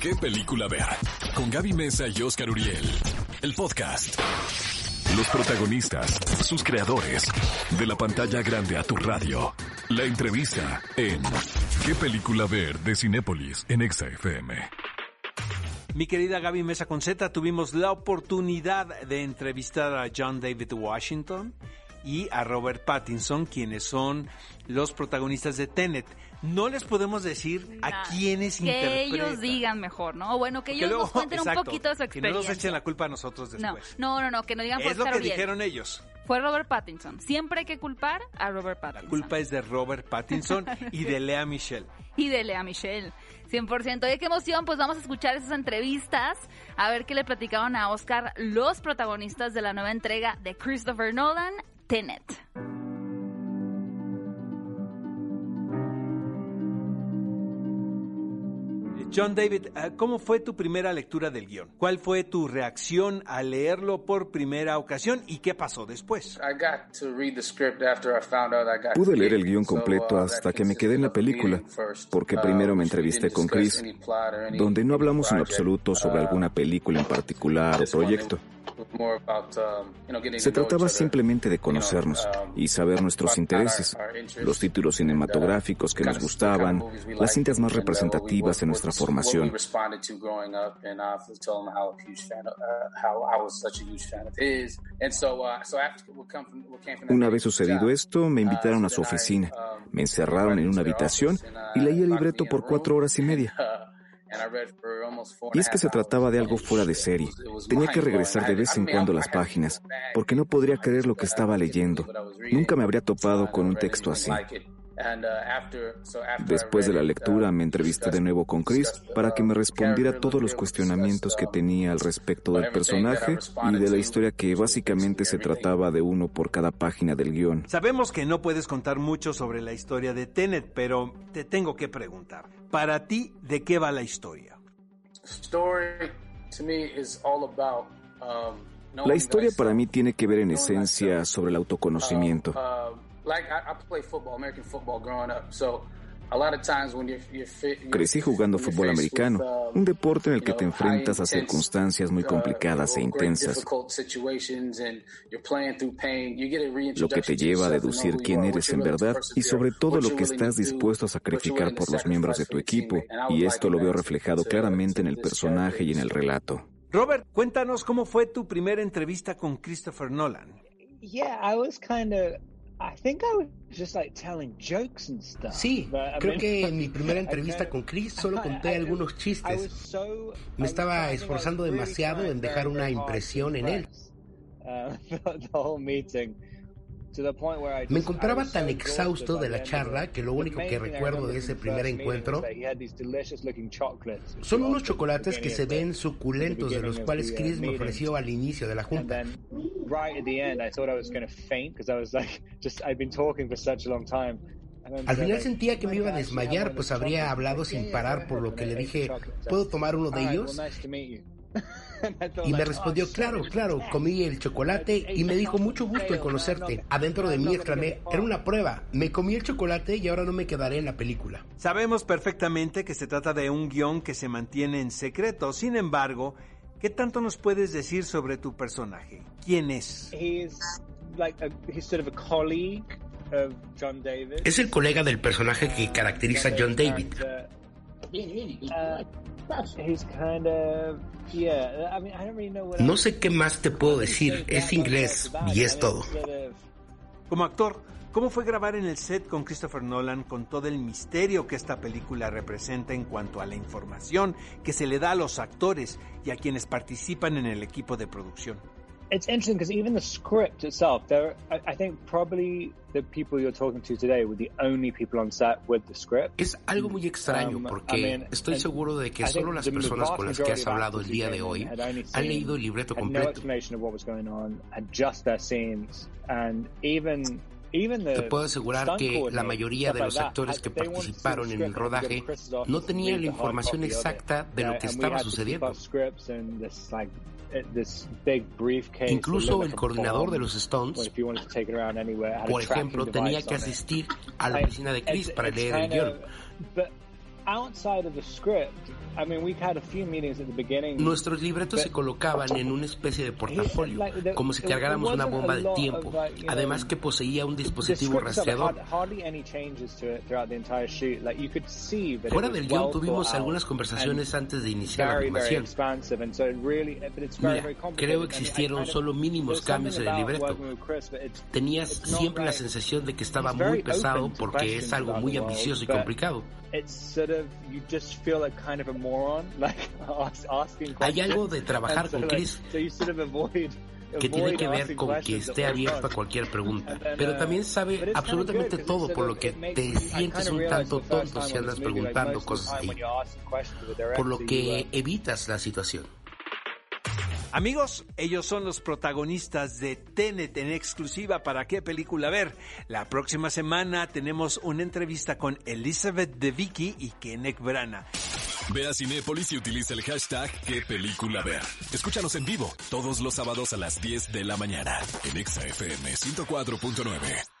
¿Qué película ver? Con Gaby Mesa y Oscar Uriel. El podcast. Los protagonistas, sus creadores. De la pantalla grande a tu radio. La entrevista en ¿Qué película ver? de Cinépolis en Exa FM. Mi querida Gaby Mesa Conceta, tuvimos la oportunidad de entrevistar a John David Washington y a Robert Pattinson, quienes son los protagonistas de Tenet. No les podemos decir a quiénes que interpretan. ellos digan mejor, ¿no? Bueno, que ellos luego- nos cuenten un poquito de su Que no experiencia. nos echen la culpa a nosotros no, después. no, no, no, que no digan fue es lo que dijeron ellos. Fue Robert Pattinson. Siempre hay que culpar a Robert La Pattinson. culpa es de Robert Pattinson y de Lea Michelle. Y de Lea Michelle. 100%. Oye, qué emoción. Pues vamos a escuchar esas entrevistas. A ver qué le platicaron a Oscar los protagonistas de la nueva entrega de Christopher Nolan, Tenet. John David, eh, ¿cómo fue tu primera lectura del guion? ¿Cuál fue tu reacción al leerlo por primera ocasión y qué pasó después? Pude leer el guion completo hasta que me quedé en la película, porque primero me entrevisté con Chris, donde no hablamos en absoluto sobre alguna película en particular o proyecto. Se trataba simplemente de conocernos y saber nuestros intereses, los títulos cinematográficos que nos gustaban, las cintas más representativas de nuestra formación. Una vez sucedido esto, me invitaron a su oficina, me encerraron en una habitación y leí el libreto por cuatro horas y media. Y es que se trataba de algo fuera de serie. Tenía que regresar de vez en cuando las páginas, porque no podría creer lo que estaba leyendo. Nunca me habría topado con un texto así. Después de la lectura me entrevisté de nuevo con Chris para que me respondiera todos los cuestionamientos que tenía al respecto del personaje y de la historia que básicamente se trataba de uno por cada página del guion. Sabemos que no puedes contar mucho sobre la historia de Tenet, pero te tengo que preguntar. Para ti, ¿de qué va la historia? La historia para mí tiene que ver en esencia sobre el autoconocimiento. Crecí jugando fútbol americano, un deporte en el que te enfrentas a circunstancias muy complicadas e intensas, lo que te lleva a deducir quién eres en verdad y sobre todo lo que estás dispuesto a sacrificar por los miembros de tu equipo, y esto lo veo reflejado claramente en el personaje y en el relato. Robert, cuéntanos cómo fue tu primera entrevista con Christopher Nolan. Yeah, I was kind of. I think I was just like telling jokes and stuff. Sí, but, creo mean, que en mi primera entrevista con Chris solo conté algunos chistes. so- Me estaba esforzando demasiado en dejar una impresión en él. uh, the whole meeting, Me encontraba tan exhausto de la charla que lo único que recuerdo de ese primer encuentro son unos chocolates que se ven suculentos de los cuales uh, Chris me ofreció al inicio de la junta. then right at the end, I thought I was going to faint because I was like, just I'd been talking for such a long time. And then Al final sentía que me "Oh my iba a desmayar, pues habría chocolates." hablado sin parar, por lo que le dije. ¿puedo tomar uno de "All right, ellos? Well, nice to meet you." And I thought Y me respondió, "Oh, claro, claro, comí el chocolate y me dijo, mucho gusto en conocerte. Adentro de mí exclamé, era una prueba. Me comí el chocolate y ahora no me quedaré en la película. Sabemos perfectamente que se trata de un guion que se mantiene en secreto. Sin embargo, ¿qué tanto nos puedes decir sobre tu personaje? ¿Quién es? He's like a, he's sort of a colleague of John David. Es el colega del personaje que caracteriza a John David. No else sé qué más te puedo decir, es inglés y I es todo. Como actor, ¿cómo fue grabar en el set con Christopher Nolan con todo el misterio que esta película representa en cuanto a la información que se le da a los actores y a quienes participan en el equipo de producción? It's interesting because even the script itself, there, I, I think probably the people you're talking to today were the only people on set with the script. Es algo muy extraño Um, I porque mean, estoy seguro de que solo las personas con las que has hablado el día de hoy han leído el libreto completo. explanation of what was going on, had just their scenes, and even even the Te puedo asegurar que la mayoría de los actores que participaron en el rodaje no tenían la información exacta de lo Uh, que we estaba sucediendo. Incluso el coordinador de los Stones, por ejemplo, tenía que asistir a la oficina de Chris para leer el guion. Of- but outside of the script, I mean, we've had a few meetings at the beginning. Nuestros libretos se colocaban en una especie de portafolio, como si cargáramos una bomba de tiempo, además que poseía un dispositivo rastreador. Fuera del guion tuvimos algunas conversaciones antes de iniciar la animación. Mira, creo existieron solo mínimos cambios en el libreto. Tenías siempre la sensación de que estaba muy pesado porque es algo muy ambicioso y complicado. Hay algo de trabajar con Chris que tiene que ver con que esté abierto a cualquier pregunta, pero también sabe absolutamente todo, por lo que te sientes un tanto tonto si andas preguntando cosas ahí, por lo que evitas la situación. Amigos, ellos son los protagonistas de Tenet en exclusiva para qué película ver. La próxima semana tenemos una entrevista con Elizabeth de Vicky y Kenneth Brana. Ve a Cinépolis y utiliza el hashtag qué película ver. Escúchanos en vivo todos los sábados a las 10 de la mañana en ExaFM 104.9.